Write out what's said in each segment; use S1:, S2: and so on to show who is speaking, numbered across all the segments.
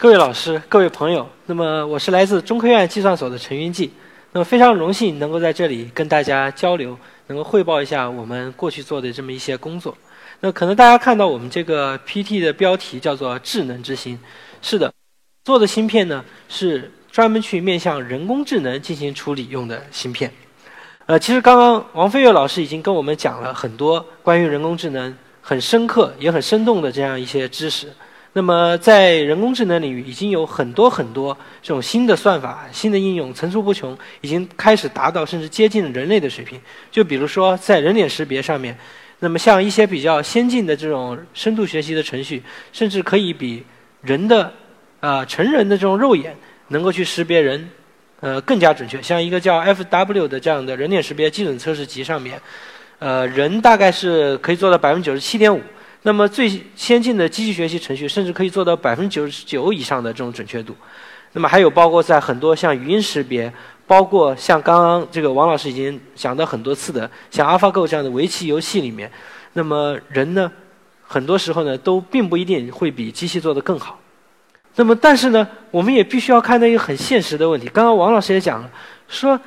S1: 各位老师、各位朋友，那么我是来自中科院计算所的陈云记，那么非常荣幸能够在这里跟大家交流，能够汇报一下我们过去做的这么一些工作。那可能大家看到我们这个 PT 的标题叫做“智能之心”，是的，做的芯片呢是专门去面向人工智能进行处理用的芯片。呃，其实刚刚王飞跃老师已经跟我们讲了很多关于人工智能很深刻也很生动的这样一些知识。那么，在人工智能领域，已经有很多很多这种新的算法、新的应用层出不穷，已经开始达到甚至接近人类的水平。就比如说，在人脸识别上面，那么像一些比较先进的这种深度学习的程序，甚至可以比人的啊成人的这种肉眼能够去识别人，呃更加准确。像一个叫 FW 的这样的人脸识别基准测试集上面，呃人大概是可以做到百分之九十七点五。那么最先进的机器学习程序甚至可以做到百分之九十九以上的这种准确度。那么还有包括在很多像语音识别，包括像刚刚这个王老师已经讲到很多次的，像 AlphaGo 这样的围棋游戏里面，那么人呢，很多时候呢都并不一定会比机器做得更好。那么但是呢，我们也必须要看到一个很现实的问题。刚刚王老师也讲了，说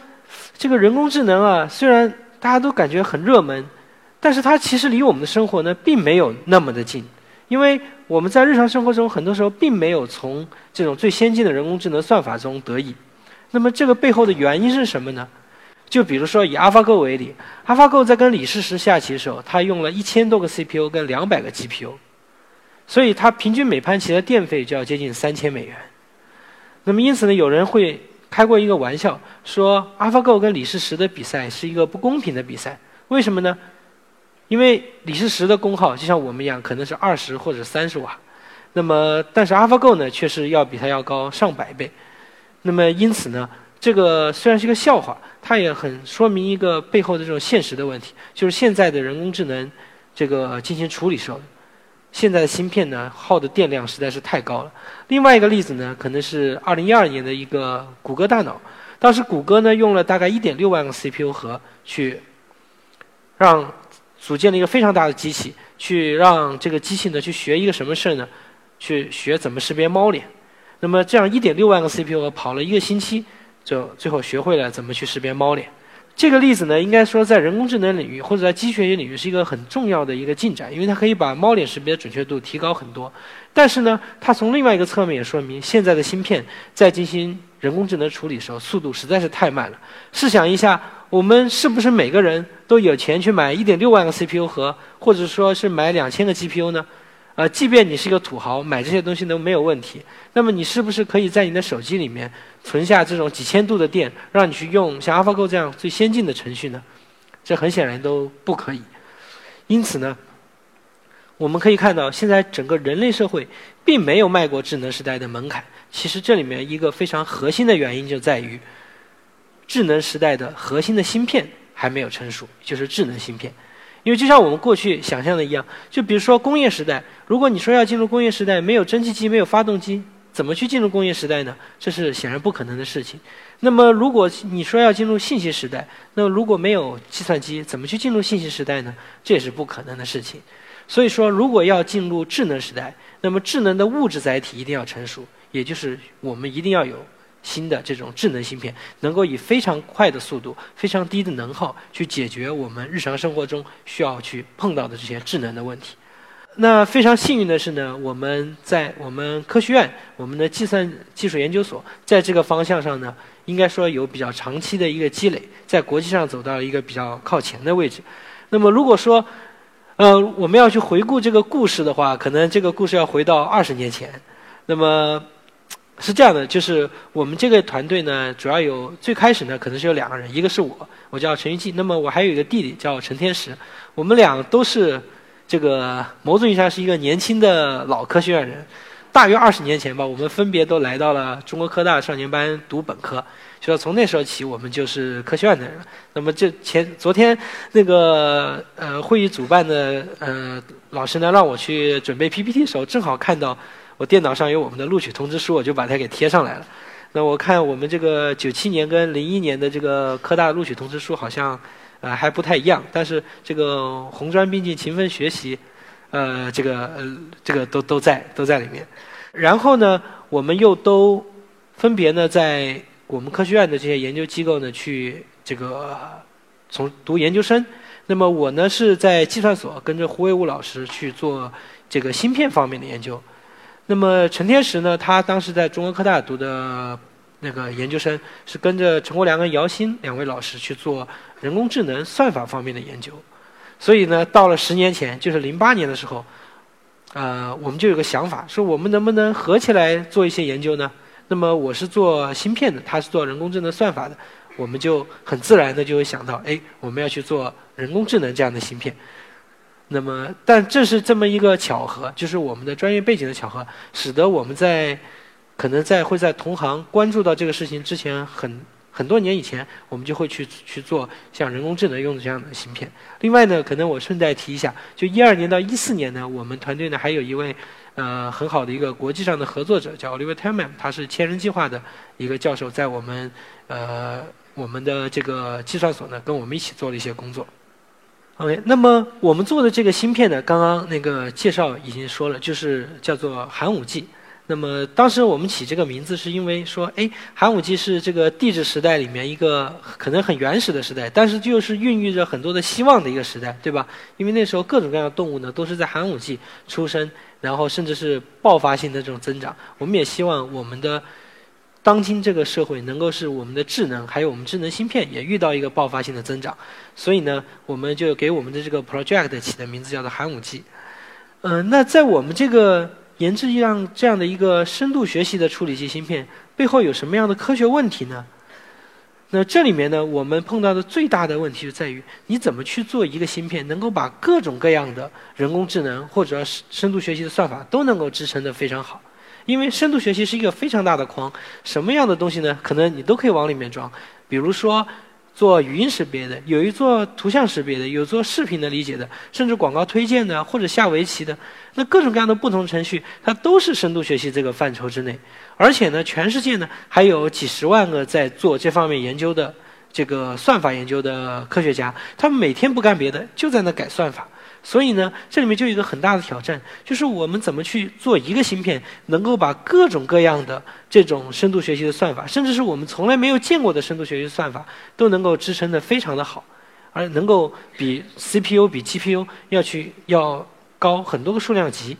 S1: 这个人工智能啊，虽然大家都感觉很热门。但是它其实离我们的生活呢，并没有那么的近，因为我们在日常生活中很多时候并没有从这种最先进的人工智能算法中得益。那么这个背后的原因是什么呢？就比如说以 AlphaGo 为例，AlphaGo 在跟李世石下棋的时候，它用了一千多个 CPU 跟两百个 GPU，所以它平均每盘棋的电费就要接近三千美元。那么因此呢，有人会开过一个玩笑，说 AlphaGo 跟李世石的比赛是一个不公平的比赛，为什么呢？因为李世石的功耗就像我们一样，可能是二十或者三十瓦，那么但是 AlphaGo 呢，却是要比它要高上百倍。那么因此呢，这个虽然是个笑话，它也很说明一个背后的这种现实的问题，就是现在的人工智能这个进行处理时候，现在的芯片呢耗的电量实在是太高了。另外一个例子呢，可能是二零一二年的一个谷歌大脑，当时谷歌呢用了大概一点六万个 CPU 核去让组建了一个非常大的机器，去让这个机器呢去学一个什么事呢？去学怎么识别猫脸。那么这样一点六万个 CPU 跑了一个星期，就最后学会了怎么去识别猫脸。这个例子呢，应该说在人工智能领域或者在机器学习领域是一个很重要的一个进展，因为它可以把猫脸识别的准确度提高很多。但是呢，它从另外一个侧面也说明，现在的芯片在进行人工智能处理的时候，速度实在是太慢了。试想一下。我们是不是每个人都有钱去买一点六万个 CPU 核，或者说是买两千个 GPU 呢？呃，即便你是一个土豪，买这些东西都没有问题。那么你是不是可以在你的手机里面存下这种几千度的电，让你去用像 AlphaGo 这样最先进的程序呢？这很显然都不可以。因此呢，我们可以看到，现在整个人类社会并没有迈过智能时代的门槛。其实这里面一个非常核心的原因就在于。智能时代的核心的芯片还没有成熟，就是智能芯片。因为就像我们过去想象的一样，就比如说工业时代，如果你说要进入工业时代，没有蒸汽机，没有发动机，怎么去进入工业时代呢？这是显然不可能的事情。那么如果你说要进入信息时代，那如果没有计算机，怎么去进入信息时代呢？这也是不可能的事情。所以说，如果要进入智能时代，那么智能的物质载体一定要成熟，也就是我们一定要有。新的这种智能芯片，能够以非常快的速度、非常低的能耗去解决我们日常生活中需要去碰到的这些智能的问题。那非常幸运的是呢，我们在我们科学院、我们的计算技术研究所，在这个方向上呢，应该说有比较长期的一个积累，在国际上走到了一个比较靠前的位置。那么如果说，呃，我们要去回顾这个故事的话，可能这个故事要回到二十年前。那么。是这样的，就是我们这个团队呢，主要有最开始呢，可能是有两个人，一个是我，我叫陈玉记，那么我还有一个弟弟叫陈天石，我们俩都是这个某种意义上是一个年轻的老科学院人，大约二十年前吧，我们分别都来到了中国科大少年班读本科。就说从那时候起，我们就是科学院的人。那么这前昨天那个呃会议主办的呃老师呢，让我去准备 PPT 的时候，正好看到我电脑上有我们的录取通知书，我就把它给贴上来了。那我看我们这个九七年跟零一年的这个科大录取通知书好像呃还不太一样，但是这个红砖并进、勤奋学习，呃这个呃这个都都在都在里面。然后呢，我们又都分别呢在。我们科学院的这些研究机构呢，去这个从读研究生。那么我呢是在计算所跟着胡伟武老师去做这个芯片方面的研究。那么陈天石呢，他当时在中国科大读的那个研究生，是跟着陈国良跟姚鑫两位老师去做人工智能算法方面的研究。所以呢，到了十年前，就是零八年的时候，呃，我们就有个想法，说我们能不能合起来做一些研究呢？那么我是做芯片的，他是做人工智能算法的，我们就很自然的就会想到，哎，我们要去做人工智能这样的芯片。那么，但正是这么一个巧合，就是我们的专业背景的巧合，使得我们在可能在会在同行关注到这个事情之前，很很多年以前，我们就会去去做像人工智能用的这样的芯片。另外呢，可能我顺带提一下，就一二年到一四年呢，我们团队呢还有一位。呃，很好的一个国际上的合作者叫 Oliver Tillman，他是千人计划的一个教授，在我们呃我们的这个计算所呢，跟我们一起做了一些工作。OK，那么我们做的这个芯片呢，刚刚那个介绍已经说了，就是叫做寒武纪。那么当时我们起这个名字是因为说，哎，寒武纪是这个地质时代里面一个可能很原始的时代，但是就是孕育着很多的希望的一个时代，对吧？因为那时候各种各样的动物呢，都是在寒武纪出生，然后甚至是爆发性的这种增长。我们也希望我们的当今这个社会能够是我们的智能，还有我们智能芯片也遇到一个爆发性的增长。所以呢，我们就给我们的这个 project 起的名字叫做寒武纪。嗯，那在我们这个。研制一样这样的一个深度学习的处理器芯片，背后有什么样的科学问题呢？那这里面呢，我们碰到的最大的问题就在于，你怎么去做一个芯片，能够把各种各样的人工智能或者深度学习的算法都能够支撑得非常好。因为深度学习是一个非常大的框，什么样的东西呢？可能你都可以往里面装，比如说。做语音识别的，有一做图像识别的，有做视频的理解的，甚至广告推荐的，或者下围棋的，那各种各样的不同程序，它都是深度学习这个范畴之内。而且呢，全世界呢还有几十万个在做这方面研究的这个算法研究的科学家，他们每天不干别的，就在那改算法。所以呢，这里面就有一个很大的挑战，就是我们怎么去做一个芯片，能够把各种各样的这种深度学习的算法，甚至是我们从来没有见过的深度学习算法，都能够支撑的非常的好，而能够比 CPU 比 GPU 要去要高很多个数量级。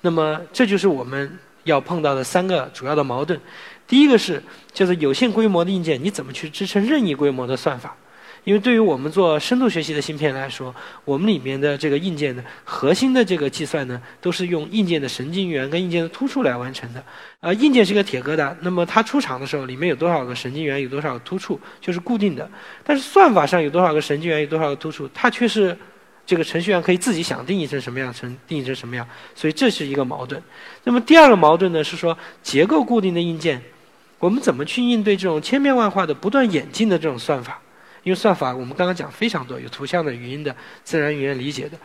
S1: 那么，这就是我们要碰到的三个主要的矛盾。第一个是，就是有限规模的硬件，你怎么去支撑任意规模的算法？因为对于我们做深度学习的芯片来说，我们里面的这个硬件的核心的这个计算呢，都是用硬件的神经元跟硬件的突触来完成的。啊，硬件是个铁疙瘩，那么它出厂的时候，里面有多少个神经元，有多少个突触，就是固定的。但是算法上有多少个神经元，有多少个突触，它却是这个程序员可以自己想定义成什么样，成定义成什么样。所以这是一个矛盾。那么第二个矛盾呢，是说结构固定的硬件，我们怎么去应对这种千变万化的、不断演进的这种算法？因为算法我们刚刚讲非常多，有图像的、语音的、自然语言理解的，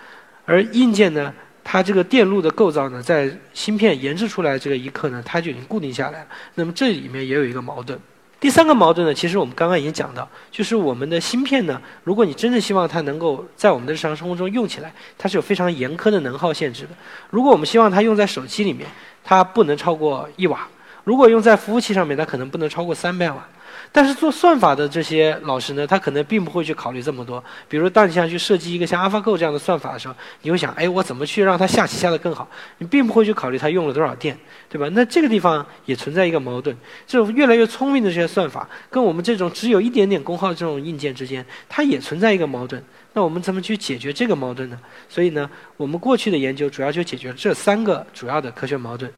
S1: 而硬件呢，它这个电路的构造呢，在芯片研制出来这个一刻呢，它就已经固定下来了。那么这里面也有一个矛盾。第三个矛盾呢，其实我们刚刚已经讲到，就是我们的芯片呢，如果你真正希望它能够在我们的日常生活中用起来，它是有非常严苛的能耗限制的。如果我们希望它用在手机里面，它不能超过一瓦；如果用在服务器上面，它可能不能超过三百瓦。但是做算法的这些老师呢，他可能并不会去考虑这么多。比如，当你想去设计一个像 AlphaGo 这样的算法的时候，你会想，哎，我怎么去让它下棋下得更好？你并不会去考虑它用了多少电，对吧？那这个地方也存在一个矛盾。这种越来越聪明的这些算法，跟我们这种只有一点点功耗的这种硬件之间，它也存在一个矛盾。那我们怎么去解决这个矛盾呢？所以呢，我们过去的研究主要就解决这三个主要的科学矛盾。